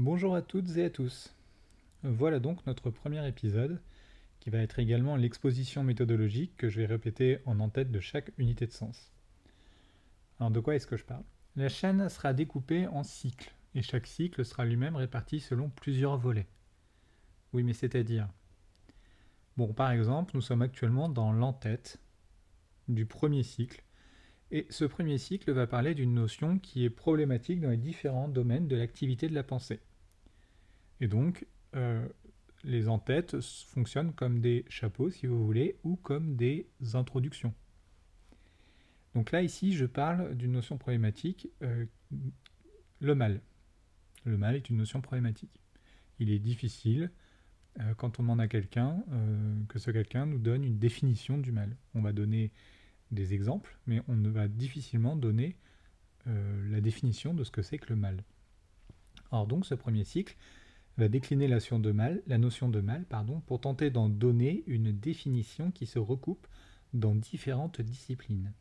Bonjour à toutes et à tous. Voilà donc notre premier épisode, qui va être également l'exposition méthodologique que je vais répéter en en-tête de chaque unité de sens. Alors de quoi est-ce que je parle? La chaîne sera découpée en cycles, et chaque cycle sera lui-même réparti selon plusieurs volets. Oui, mais c'est-à-dire? Bon, par exemple, nous sommes actuellement dans l'entête du premier cycle, et ce premier cycle va parler d'une notion qui est problématique dans les différents domaines de l'activité de la pensée. Et donc, euh, les entêtes fonctionnent comme des chapeaux, si vous voulez, ou comme des introductions. Donc là, ici, je parle d'une notion problématique, euh, le mal. Le mal est une notion problématique. Il est difficile, euh, quand on demande à quelqu'un, que ce quelqu'un nous donne une définition du mal. On va donner des exemples, mais on ne va difficilement donner la définition de ce que c'est que le mal. Or donc, ce premier cycle la notion de mal, la notion de mal pardon, pour tenter d'en donner une définition qui se recoupe dans différentes disciplines.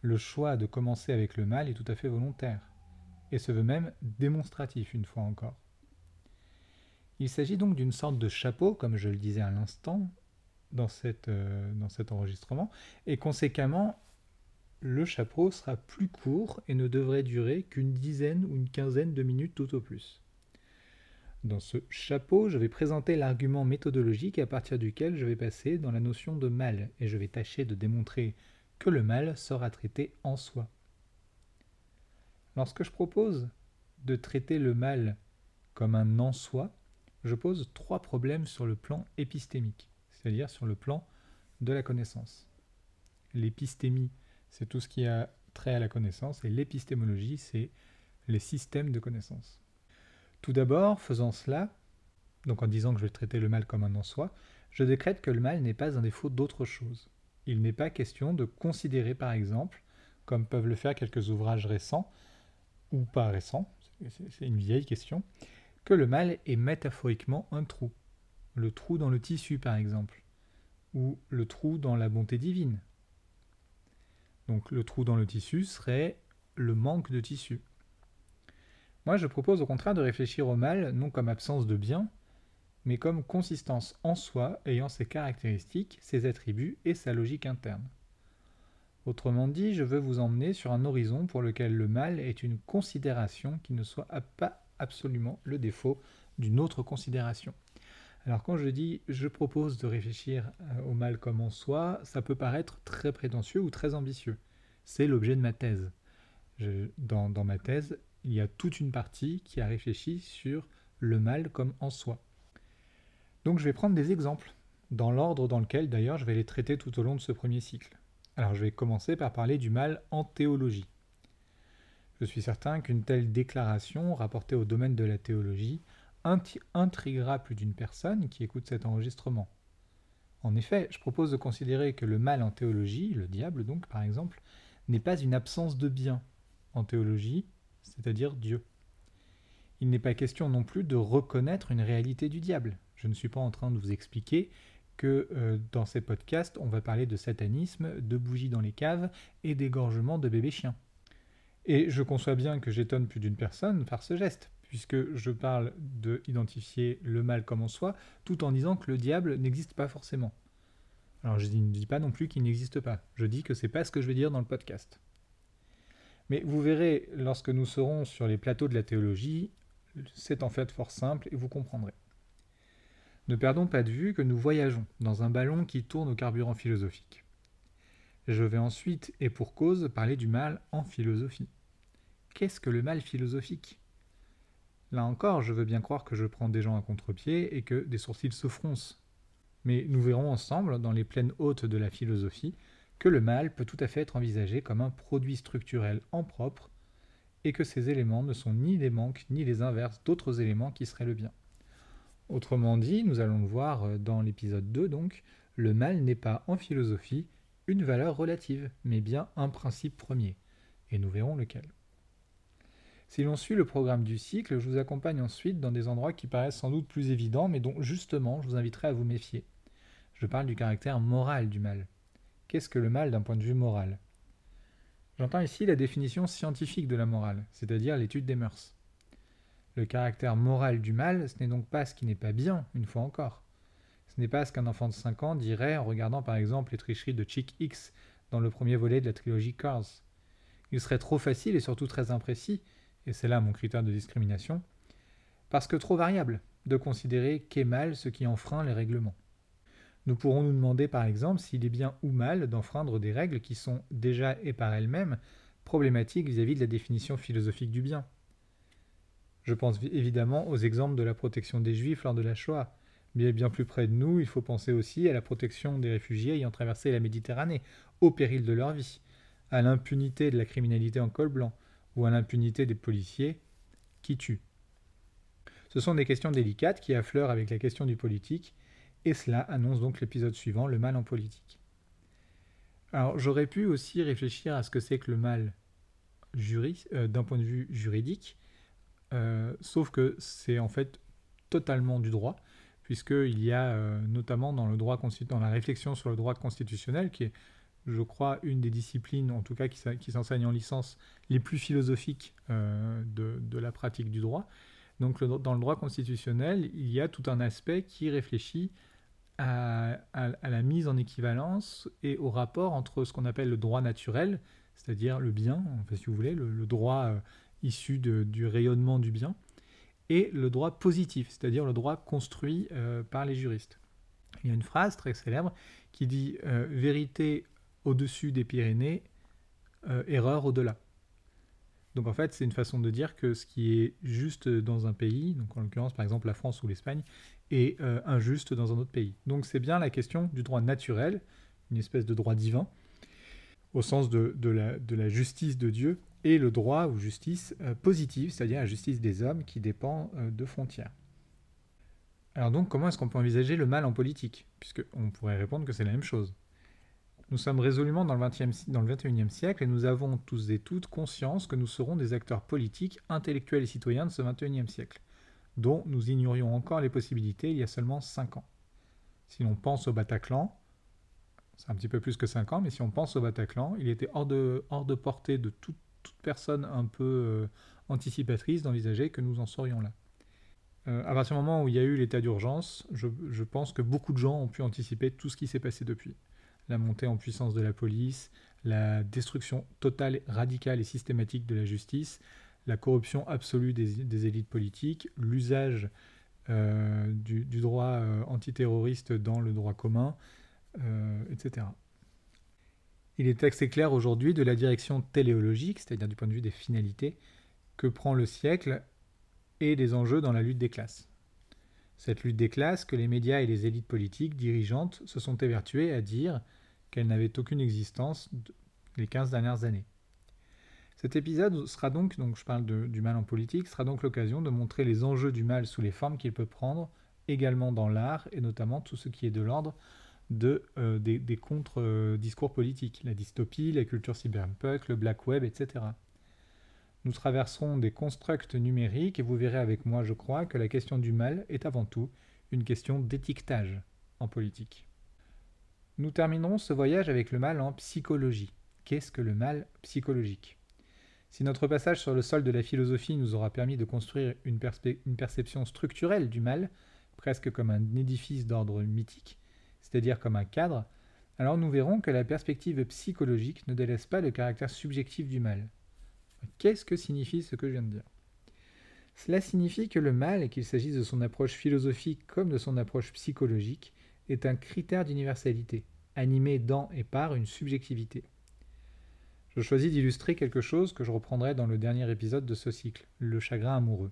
Le choix de commencer avec le mal est tout à fait volontaire, et se veut même démonstratif une fois encore. Il s'agit donc d'une sorte de chapeau, comme je le disais à l'instant, euh, dans cet enregistrement, et conséquemment, le chapeau sera plus court et ne devrait durer qu'une dizaine ou une quinzaine de minutes tout au plus. Dans ce chapeau, je vais présenter l'argument méthodologique à partir duquel je vais passer dans la notion de mal, et je vais tâcher de démontrer que le mal sera traité en soi. Lorsque je propose de traiter le mal comme un en soi, je pose trois problèmes sur le plan épistémique, c'est-à-dire sur le plan de la connaissance. L'épistémie, c'est tout ce qui a trait à la connaissance, et l'épistémologie, c'est les systèmes de connaissance. Tout d'abord, faisant cela, donc en disant que je vais traiter le mal comme un en soi, je décrète que le mal n'est pas un défaut d'autre chose. Il n'est pas question de considérer par exemple, comme peuvent le faire quelques ouvrages récents, ou pas récents, c'est une vieille question, que le mal est métaphoriquement un trou. Le trou dans le tissu par exemple, ou le trou dans la bonté divine. Donc le trou dans le tissu serait le manque de tissu. Moi, je propose au contraire de réfléchir au mal non comme absence de bien, mais comme consistance en soi ayant ses caractéristiques, ses attributs et sa logique interne. Autrement dit, je veux vous emmener sur un horizon pour lequel le mal est une considération qui ne soit pas absolument le défaut d'une autre considération. Alors quand je dis je propose de réfléchir euh, au mal comme en soi, ça peut paraître très prétentieux ou très ambitieux. C'est l'objet de ma thèse. dans, dans ma thèse, il y a toute une partie qui a réfléchi sur le mal comme en soi. Donc je vais prendre des exemples, dans l'ordre dans lequel d'ailleurs je vais les traiter tout au long de ce premier cycle. Alors je vais commencer par parler du mal en théologie. Je suis certain qu'une telle déclaration, rapportée au domaine de la théologie, intriguera plus d'une personne qui écoute cet enregistrement. En effet, je propose de considérer que le mal en théologie, le diable donc par exemple, n'est pas une absence de bien. En théologie, c'est-à-dire Dieu. Il n'est pas question non plus de reconnaître une réalité du diable. Je ne suis pas en train de vous expliquer que euh, dans ces podcasts, on va parler de satanisme, de bougies dans les caves et d'égorgement de bébés chiens. Et je conçois bien que j'étonne plus d'une personne par ce geste, puisque je parle d'identifier le mal comme en soi, tout en disant que le diable n'existe pas forcément. Alors je ne dis pas non plus qu'il n'existe pas, je dis que c'est pas ce que je vais dire dans le podcast. Mais vous verrez, lorsque nous serons sur les plateaux de la théologie, c'est en fait fort simple et vous comprendrez. Ne perdons pas de vue que nous voyageons dans un ballon qui tourne au carburant philosophique. Je vais ensuite, et pour cause, parler du mal en philosophie. Qu'est-ce que le mal philosophique? Là encore, je veux bien croire que je prends des gens à contre-pied et que des sourcils se froncent. Mais nous verrons ensemble, dans les plaines hautes de la philosophie, que le mal peut tout à fait être envisagé comme un produit structurel en propre, et que ces éléments ne sont ni les manques ni les inverses d'autres éléments qui seraient le bien. Autrement dit, nous allons le voir euh, dans l'épisode 2 donc, le mal n'est pas en philosophie une valeur relative, mais bien un principe premier, et nous verrons lequel. Si l'on suit le programme du cycle, je vous accompagne ensuite dans des endroits qui paraissent sans doute plus évidents, mais dont justement je vous inviterai à vous méfier. Je parle du caractère moral du mal. Qu'est-ce que le mal d'un point de vue moral? J'entends ici la définition scientifique de la morale, c'est-à-dire l'étude des mœurs. Le caractère moral du mal, ce n'est donc pas ce qui n'est pas bien, une fois encore. Ce n'est pas ce qu'un enfant de 5 ans dirait en regardant par exemple les tricheries de Chick X dans le premier volet de la trilogie Cars. Il serait trop facile et surtout très imprécis, et c'est là mon critère de discrimination, parce que trop variable, de considérer qu'est mal ce qui enfreint les règlements. Nous pourrons nous demander par exemple s'il est bien ou mal d'enfreindre des règles qui sont déjà et par elles-mêmes problématiques vis-à-vis de la définition philosophique du bien. Je pense évidemment aux exemples de la protection des juifs lors de la Shoah. Mais bien plus près de nous, il faut penser aussi à la protection des réfugiés ayant traversé la Méditerranée, au péril de leur vie, à l'impunité de la criminalité en col blanc, ou à l'impunité des policiers qui tuent. Ce sont des questions délicates qui affleurent avec la question du politique, et cela annonce donc l'épisode suivant, le mal en politique. Alors j'aurais pu aussi réfléchir à ce que c'est que le mal euh, d'un point de vue juridique, euh, sauf que c'est en fait totalement du droit, puisqu'il y a euh, notamment dans, le droit dans la réflexion sur le droit constitutionnel, qui est, je crois, une des disciplines, en tout cas qui, s'enseigne en licence, les plus philosophiques de, la pratique du droit. Donc dans le droit constitutionnel, il y a tout un aspect qui réfléchit à, la mise en équivalence et au rapport entre ce qu'on appelle le droit naturel, c'est-à-dire le bien, enfin, si vous voulez, le, droit euh, issu du rayonnement du bien, et le droit positif, c'est-à-dire le droit construit euh, par les juristes. Il y a une phrase très célèbre qui dit euh, vérité au-dessus des Pyrénées, erreur au-delà. Donc en fait, c'est une façon de dire que ce qui est juste dans un pays, donc en l'occurrence par exemple la France ou l'Espagne, est euh, injuste dans un autre pays. Donc c'est bien la question du droit naturel, une espèce de droit divin, au sens de, la, justice de Dieu, et le droit ou justice euh, positive, c'est-à-dire la justice des hommes qui dépend euh, de frontières. Alors donc comment est-ce qu'on peut envisager le mal en politique? Puisqu'on pourrait répondre que c'est la même chose. Nous sommes résolument dans le, 20e, dans le 21e siècle et nous avons tous et toutes conscience que nous serons des acteurs politiques, intellectuels et citoyens de ce 21e siècle, dont nous ignorions encore les possibilités il y a seulement 5 ans. Si l'on pense au Bataclan, c'est un petit peu plus que 5 ans, mais si on pense au Bataclan, il était hors de, hors de portée de toute, personne un peu euh, anticipatrice d'envisager que nous en serions là. Euh, à partir du moment où il y a eu l'état d'urgence, je pense que beaucoup de gens ont pu anticiper tout ce qui s'est passé depuis la montée en puissance de la police, la destruction totale, radicale et systématique de la justice, la corruption absolue des, élites politiques, l'usage euh, du, droit euh, antiterroriste dans le droit commun, euh, etc. Il est assez clair aujourd'hui de la direction téléologique, c'est-à-dire du point de vue des finalités, que prend le siècle et des enjeux dans la lutte des classes. Cette lutte des classes que les médias et les élites politiques dirigeantes se sont évertuées à dire qu'elle n'avait aucune existence les 15 dernières années. Cet épisode sera donc, donc je parle du mal en politique, sera donc l'occasion de montrer les enjeux du mal sous les formes qu'il peut prendre, également dans l'art et notamment tout ce qui est de l'ordre euh, des, contre-discours politiques, la dystopie, la culture cyberpunk, le black web, etc. Nous traverserons des constructs numériques et vous verrez avec moi, je crois, que la question du mal est avant tout une question d'étiquetage en politique. Nous terminerons ce voyage avec le mal en psychologie. Qu'est-ce que le mal psychologique? Si notre passage sur le sol de la philosophie nous aura permis de construire une, perception structurelle du mal, presque comme un édifice d'ordre mythique, c'est-à-dire comme un cadre, alors nous verrons que la perspective psychologique ne délaisse pas le caractère subjectif du mal. Qu'est-ce que signifie ce que je viens de dire? Cela signifie que le mal, qu'il s'agisse de son approche philosophique comme de son approche psychologique, est un critère d'universalité, animé dans et par une subjectivité. Je choisis d'illustrer quelque chose que je reprendrai dans le dernier épisode de ce cycle, le chagrin amoureux.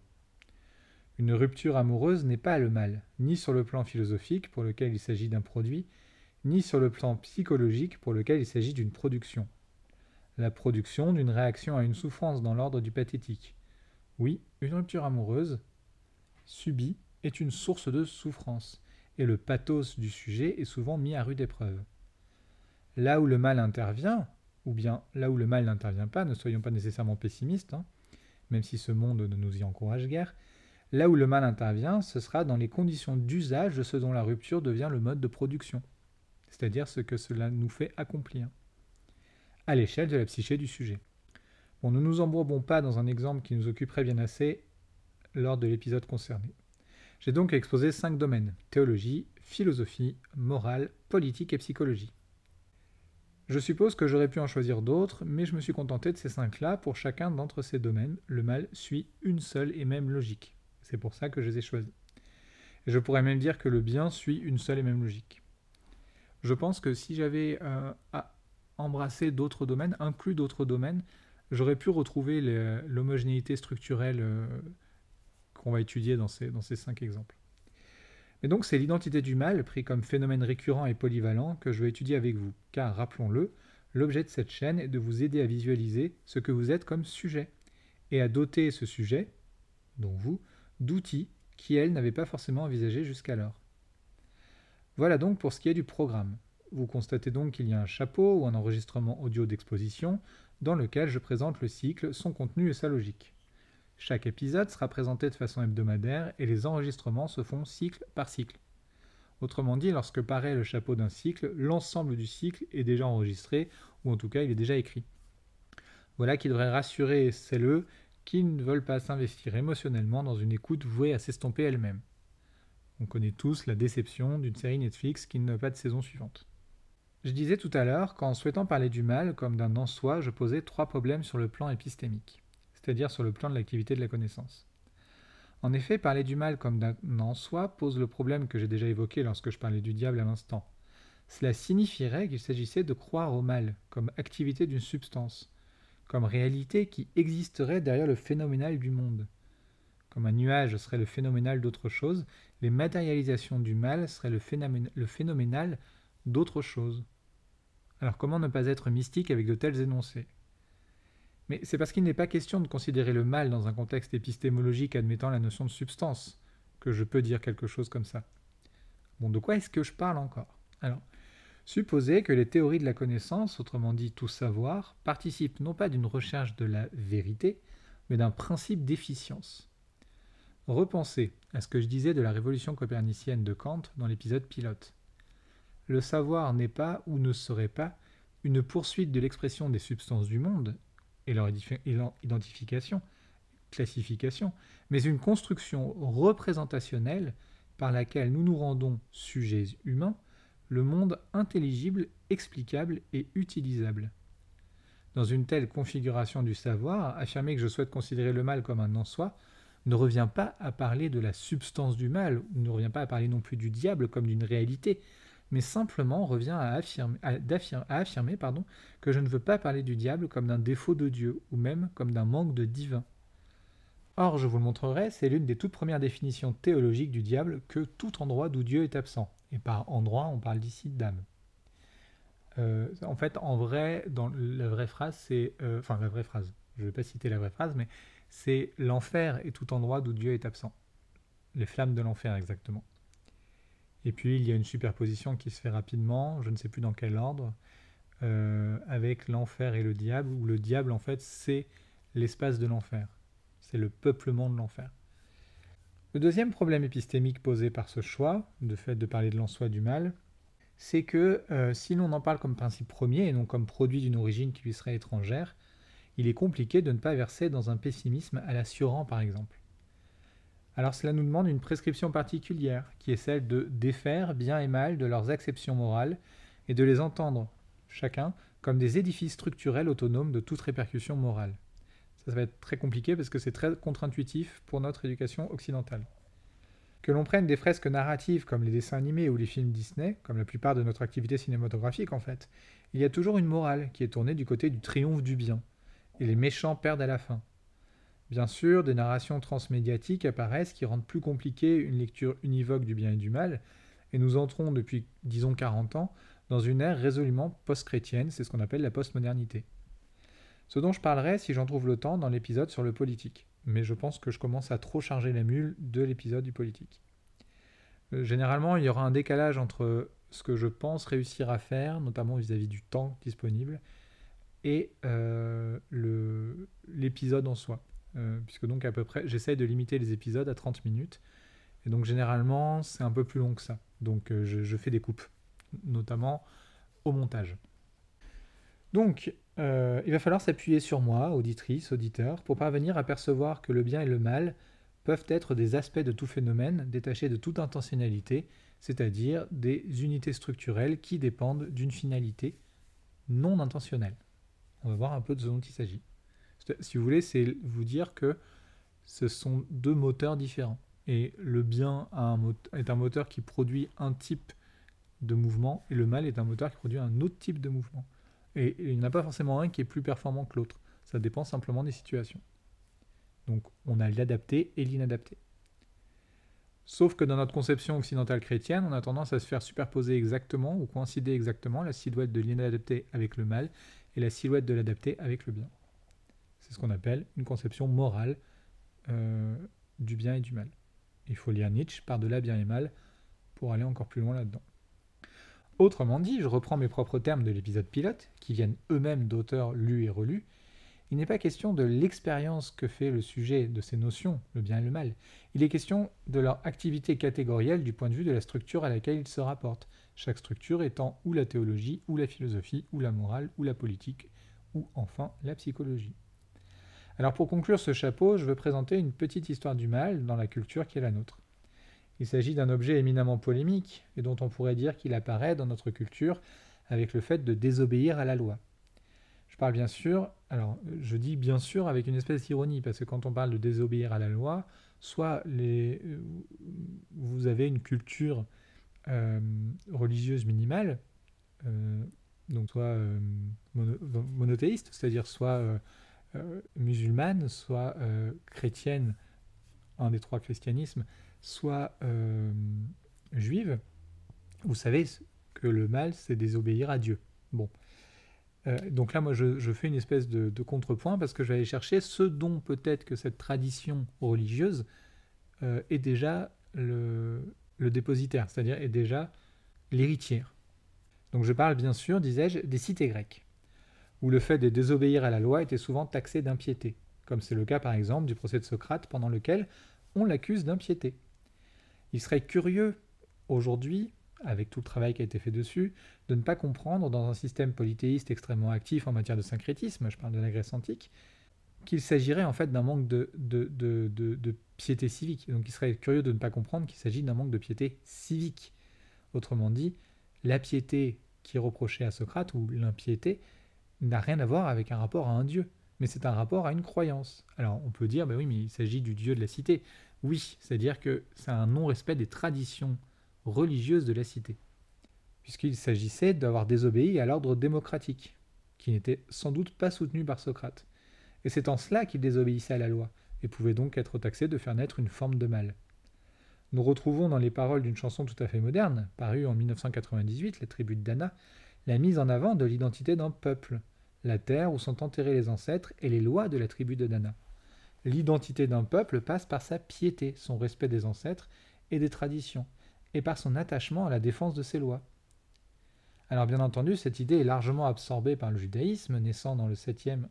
Une rupture amoureuse n'est pas le mal, ni sur le plan philosophique pour lequel il s'agit d'un produit, ni sur le plan psychologique pour lequel il s'agit d'une production. La production d'une réaction à une souffrance dans l'ordre du pathétique. Oui, une rupture amoureuse subie est une source de souffrance, et le pathos du sujet est souvent mis à rude épreuve. Là où le mal intervient, ou bien là où le mal n'intervient pas, ne soyons pas nécessairement pessimistes, hein, même si ce monde ne nous y encourage guère, là où le mal intervient, ce sera dans les conditions d'usage de ce dont la rupture devient le mode de production, c'est-à-dire ce que cela nous fait accomplir, à l'échelle de la psyché du sujet. Bon, ne nous embourbons pas dans un exemple qui nous occuperait bien assez, lors de l'épisode concerné. J'ai donc exposé cinq domaines théologie, philosophie, morale, politique et psychologie. Je suppose que j'aurais pu en choisir d'autres, mais je me suis contenté de ces cinq-là. Pour chacun d'entre ces domaines, le mal suit une seule et même logique. C'est pour ça que je les ai choisis. Je pourrais même dire que le bien suit une seule et même logique. Je pense que si j'avais euh, embrassé d'autres domaines, inclus d'autres domaines, j'aurais pu retrouver l'homogénéité structurelle euh, qu'on va étudier dans ces, dans ces cinq exemples. Mais donc c'est l'identité du mal, pris comme phénomène récurrent et polyvalent, que je vais étudier avec vous, car rappelons-le, l'objet de cette chaîne est de vous aider à visualiser ce que vous êtes comme sujet, et à doter ce sujet, dont vous, d'outils qui, elle, n'avait pas forcément envisagé jusqu'alors. Voilà donc pour ce qui est du programme. Vous constatez donc qu'il y a un chapeau ou un enregistrement audio d'exposition dans lequel je présente le cycle, son contenu et sa logique. Chaque épisode sera présenté de façon hebdomadaire et les enregistrements se font cycle par cycle. Autrement dit, lorsque paraît le chapeau d'un cycle, l'ensemble du cycle est déjà enregistré, ou en tout cas il est déjà écrit. Voilà qui devrait rassurer celles qui ne veulent pas s'investir émotionnellement dans une écoute vouée à s'estomper elle-même. On connaît tous la déception d'une série Netflix qui n'a pas de saison suivante. Je disais tout à l'heure qu'en souhaitant parler du mal comme d'un en-soi, je posais trois problèmes sur le plan épistémique c'est-à-dire sur le plan de l'activité de la connaissance. En effet, parler du mal comme d'un en soi pose le problème que j'ai déjà évoqué lorsque je parlais du diable à l'instant. Cela signifierait qu'il s'agissait de croire au mal comme activité d'une substance, comme réalité qui existerait derrière le phénoménal du monde. Comme un nuage serait le phénoménal d'autre chose, les matérialisations du mal seraient le phénoménal d'autre chose. Alors comment ne pas être mystique avec de tels énoncés? Mais c'est parce qu'il n'est pas question de considérer le mal dans un contexte épistémologique admettant la notion de substance que je peux dire quelque chose comme ça. Bon, de quoi est-ce que je parle encore? Alors, supposez que les théories de la connaissance, autrement dit tout savoir, participent non pas d'une recherche de la vérité, mais d'un principe d'efficience. Repensez à ce que je disais de la révolution copernicienne de Kant dans l'épisode pilote. Le savoir n'est pas ou ne serait pas une poursuite de l'expression des substances du monde, et leur identification, classification, mais une construction représentationnelle par laquelle nous nous rendons sujets humains, le monde intelligible, explicable et utilisable. Dans une telle configuration du savoir, affirmer que je souhaite considérer le mal comme un en-soi ne revient pas à parler de la substance du mal, ne revient pas à parler non plus du diable comme d'une réalité, mais simplement revient à affirmer, que je ne veux pas parler du diable comme d'un défaut de Dieu, ou même comme d'un manque de divin. Or, je vous le montrerai, c'est l'une des toutes premières définitions théologiques du diable que tout endroit d'où Dieu est absent. Et par endroit, on parle d'ici d'âme. Euh, en fait, en vrai, dans la vraie phrase, c'est. Euh, enfin, la vraie phrase, je ne vais pas citer la vraie phrase, mais c'est l'enfer est tout endroit d'où Dieu est absent. Les flammes de l'enfer, exactement. Et puis il y a une superposition qui se fait rapidement, je ne sais plus dans quel ordre, euh, avec l'enfer et le diable, où le diable en fait c'est l'espace de l'enfer, c'est le peuplement de l'enfer. Le deuxième problème épistémique posé par ce choix, de fait de parler de l'en-soi du mal, c'est que euh, si l'on en parle comme principe premier et non comme produit d'une origine qui lui serait étrangère, il est compliqué de ne pas verser dans un pessimisme à la par exemple alors cela nous demande une prescription particulière, qui est celle de défaire bien et mal de leurs acceptions morales et de les entendre, chacun, comme des édifices structurels autonomes de toute répercussion morale. Ça, va être très compliqué parce que c'est très contre-intuitif pour notre éducation occidentale. Que l'on prenne des fresques narratives comme les dessins animés ou les films Disney, comme la plupart de notre activité cinématographique en fait, il y a toujours une morale qui est tournée du côté du triomphe du bien, et les méchants perdent à la fin. Bien sûr, des narrations transmédiatiques apparaissent qui rendent plus compliquée une lecture univoque du bien et du mal, et nous entrons depuis, disons, 40 ans dans une ère résolument post-chrétienne, c'est ce qu'on appelle la postmodernité. Ce dont je parlerai, si j'en trouve le temps, dans l'épisode sur le politique, mais je pense que je commence à trop charger la mule de l'épisode du politique. Euh, généralement, il y aura un décalage entre ce que je pense réussir à faire, notamment vis-à-vis du temps disponible, et euh, l'épisode en soi. Euh, puisque donc à peu près, j'essaye de limiter les épisodes à 30 minutes. Et donc généralement, c'est un peu plus long que ça. Donc euh, je, fais des coupes, notamment au montage. Donc, euh, il va falloir s'appuyer sur moi, auditrice, auditeur, pour parvenir à percevoir que le bien et le mal peuvent être des aspects de tout phénomène détachés de toute intentionnalité, c'est-à-dire des unités structurelles qui dépendent d'une finalité non intentionnelle. On va voir un peu de ce dont il s'agit. Si vous voulez, c'est vous dire que ce sont deux moteurs différents. Et le bien est un moteur qui produit un type de mouvement, et le mal est un moteur qui produit un autre type de mouvement. Et il n'y en a pas forcément un qui est plus performant que l'autre. Ça dépend simplement des situations. Donc on a l'adapté et l'inadapté. Sauf que dans notre conception occidentale chrétienne, on a tendance à se faire superposer exactement ou coïncider exactement la silhouette de l'inadapté avec le mal et la silhouette de l'adapté avec le bien. C'est ce qu'on appelle une conception morale euh, du bien et du mal. Il faut lire Nietzsche par-delà bien et mal pour aller encore plus loin là-dedans. Autrement dit, je reprends mes propres termes de l'épisode pilote, qui viennent eux-mêmes d'auteurs lus et relus, il n'est pas question de l'expérience que fait le sujet de ces notions, le bien et le mal. Il est question de leur activité catégorielle du point de vue de la structure à laquelle ils se rapportent, chaque structure étant ou la théologie, ou la philosophie, ou la morale, ou la politique, ou enfin la psychologie. Alors pour conclure ce chapeau, je veux présenter une petite histoire du mal dans la culture qui est la nôtre. Il s'agit d'un objet éminemment polémique et dont on pourrait dire qu'il apparaît dans notre culture avec le fait de désobéir à la loi parle bien sûr, alors je dis bien sûr avec une espèce d'ironie, parce que quand on parle de désobéir à la loi, soit euh, vous avez une culture euh, religieuse minimale, euh, donc soit monothéiste, c'est-à-dire soit musulmane, soit chrétienne, un des trois christianismes, soit juive, vous savez que le mal, c'est désobéir à Dieu. Bon. Euh, donc là, moi, je, fais une espèce de, contrepoint parce que je vais aller chercher ce dont peut-être que cette tradition religieuse euh, est déjà le, dépositaire, c'est-à-dire est déjà l'héritière. Donc je parle bien sûr, disais-je, des cités grecques, où le fait de désobéir à la loi était souvent taxé d'impiété, comme c'est le cas par exemple du procès de Socrate pendant lequel on l'accuse d'impiété. Il serait curieux aujourd'hui avec tout le travail qui a été fait dessus, de ne pas comprendre dans un système polythéiste extrêmement actif en matière de syncrétisme, je parle de la Grèce antique, qu'il s'agirait en fait d'un manque de, piété civique. Donc il serait curieux de ne pas comprendre qu'il s'agit d'un manque de piété civique. Autrement dit, la piété qui est reprochée à Socrate, ou l'impiété, n'a rien à voir avec un rapport à un dieu, mais c'est un rapport à une croyance. Alors on peut dire, bah oui, mais il s'agit du dieu de la cité. Oui, c'est-à-dire que c'est un non-respect des traditions religieuse de la cité, puisqu'il s'agissait d'avoir désobéi à l'ordre démocratique, qui n'était sans doute pas soutenu par Socrate. Et c'est en cela qu'il désobéissait à la loi, et pouvait donc être taxé de faire naître une forme de mal. Nous retrouvons dans les paroles d'une chanson tout à fait moderne, parue en 1998, La tribu de Dana, la mise en avant de l'identité d'un peuple, la terre où sont enterrés les ancêtres et les lois de la tribu de Dana. L'identité d'un peuple passe par sa piété, son respect des ancêtres et des traditions, et par son attachement à la défense de ses lois. Alors bien entendu, cette idée est largement absorbée par le judaïsme, naissant dans le 7e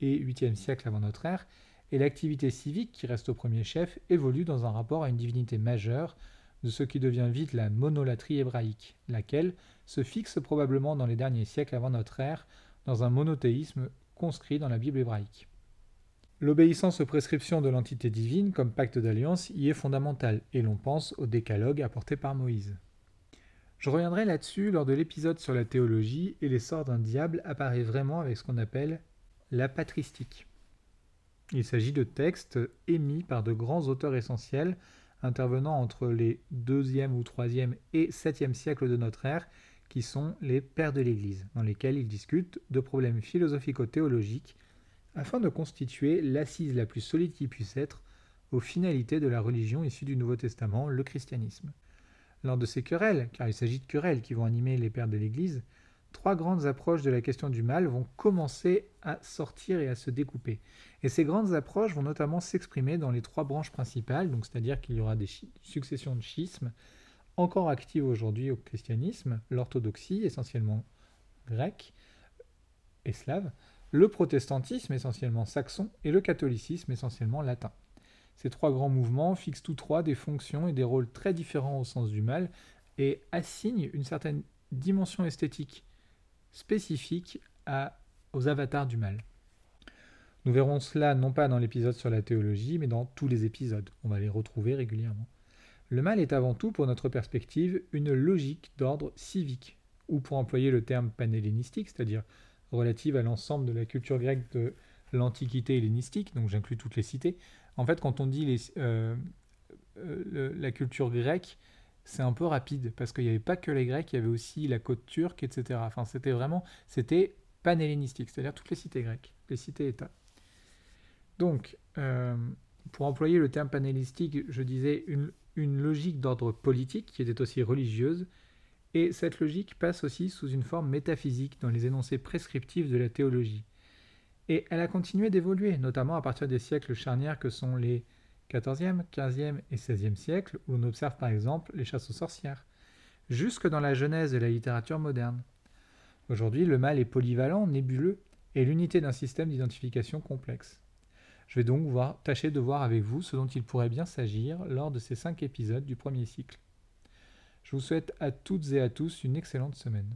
et 8e siècle avant notre ère, et l'activité civique, qui reste au premier chef, évolue dans un rapport à une divinité majeure de ce qui devient vite la monolatrie hébraïque, laquelle se fixe probablement dans les derniers siècles avant notre ère dans un monothéisme conscrit dans la Bible hébraïque. L'obéissance aux prescriptions de l'entité divine comme pacte d'alliance y est fondamentale, et l'on pense au décalogue apporté par Moïse. Je reviendrai là-dessus lors de l'épisode sur la théologie, et l'essor d'un diable apparaît vraiment avec ce qu'on appelle la patristique. Il s'agit de textes émis par de grands auteurs essentiels intervenant entre les 2e ou 3e et 7e siècles de notre ère, qui sont les pères de l'Église, dans lesquels ils discutent de problèmes philosophico-théologiques afin de constituer l'assise la plus solide qui puisse être aux finalités de la religion issue du Nouveau Testament, le christianisme. Lors de ces querelles, car il s'agit de querelles qui vont animer les pères de l'Église, trois grandes approches de la question du mal vont commencer à sortir et à se découper. Et ces grandes approches vont notamment s'exprimer dans les trois branches principales, c'est-à-dire qu'il y aura des successions de schismes encore actives aujourd'hui au christianisme, l'orthodoxie essentiellement grecque et slave, le protestantisme essentiellement saxon et le catholicisme essentiellement latin. Ces trois grands mouvements fixent tous trois des fonctions et des rôles très différents au sens du mal et assignent une certaine dimension esthétique spécifique aux avatars du mal. Nous verrons cela non pas dans l'épisode sur la théologie, mais dans tous les épisodes. On va les retrouver régulièrement. Le mal est avant tout, pour notre perspective, une logique d'ordre civique, ou pour employer le terme panhellénistique, c'est-à-dire relative à l'ensemble de la culture grecque de l'Antiquité hellénistique, donc j'inclus toutes les cités. En fait, quand on dit euh, euh, la culture grecque, c'est un peu rapide, parce qu'il n'y avait pas que les Grecs, il y avait aussi la côte turque, etc. Enfin, c'était vraiment, c'était panhellénistique, c'est-à-dire toutes les cités grecques, les cités-États. Donc, euh, pour employer le terme panhellénistique, je disais une, une logique d'ordre politique qui était aussi religieuse, et cette logique passe aussi sous une forme métaphysique dans les énoncés prescriptifs de la théologie. Et elle a continué d'évoluer, notamment à partir des siècles charnières que sont les 14e, 15e et 16e siècles, où l'on observe par exemple les chasses aux sorcières, jusque dans la genèse de la littérature moderne. Aujourd'hui, le mal est polyvalent, nébuleux, et l'unité d'un système d'identification complexe. Je vais donc tâcher de voir avec vous ce dont il pourrait bien s'agir lors de ces cinq épisodes du premier cycle. Je vous souhaite à toutes et à tous une excellente semaine.